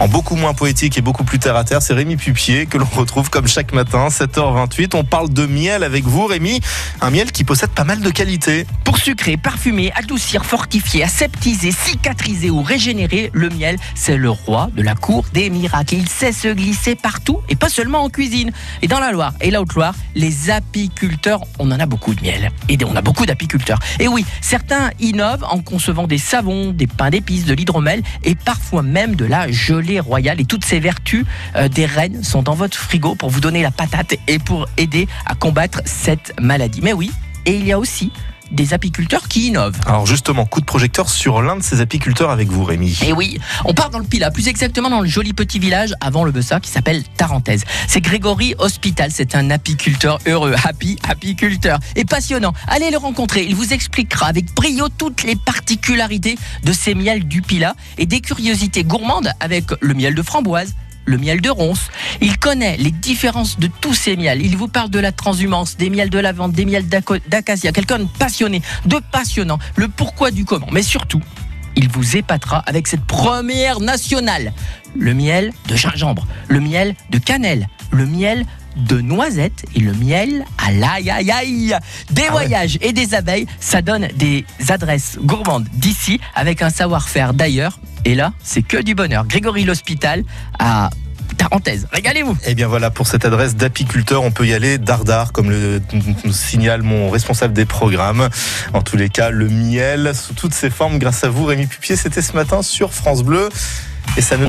En beaucoup moins poétique et beaucoup plus terre à terre, c'est Rémi Pupier que l'on retrouve comme chaque matin, 7h28. On parle de miel avec vous, Rémi. Un miel qui possède pas mal de qualités. Pour sucrer, parfumer, adoucir, fortifier, aseptiser, cicatriser ou régénérer, le miel, c'est le roi de la cour des miracles. Il sait se glisser partout et pas seulement en cuisine. Et dans la Loire et la Haute-Loire, les apiculteurs, on en a beaucoup de miel. Et on a beaucoup d'apiculteurs. Et oui, certains innovent en concevant des savons, des pains d'épices, de l'hydromel et parfois même de la gelée royale. Et toutes ces vertus euh, des reines sont dans votre frigo pour vous donner la patate et pour aider à combattre cette maladie. Mais oui, et il y a aussi des apiculteurs qui innovent. Alors justement, coup de projecteur sur l'un de ces apiculteurs avec vous, Rémi. Et oui, on part dans le Pila, plus exactement dans le joli petit village avant le Bessa qui s'appelle Tarentaise. C'est Grégory Hospital, c'est un apiculteur heureux, happy apiculteur et passionnant. Allez le rencontrer, il vous expliquera avec brio toutes les particularités de ces miels du Pila et des curiosités gourmandes avec le miel de framboise, le miel de ronce. Il connaît les différences de tous ces miels. Il vous parle de la transhumance, des miels de lavande, des miels d'acacia. Quelqu'un de passionné, de passionnant, le pourquoi du comment. Mais surtout, il vous épatera avec cette première nationale. Le miel de gingembre, le miel de cannelle, le miel de noisettes et le miel à l'aïe aïe aïe. Des Ah ouais. voyages et des abeilles, ça donne des adresses gourmandes d'ici avec un savoir-faire d'ailleurs. Et là, c'est que du bonheur. Grégory l'Hospital à Tarentaise. Régalez-vous. Eh bien voilà, pour cette adresse d'apiculteur, on peut y aller dardard, comme le signale mon responsable des programmes. En tous les cas, le miel sous toutes ses formes, grâce à vous, Rémi Pupier, c'était ce matin sur France Bleu. Et ça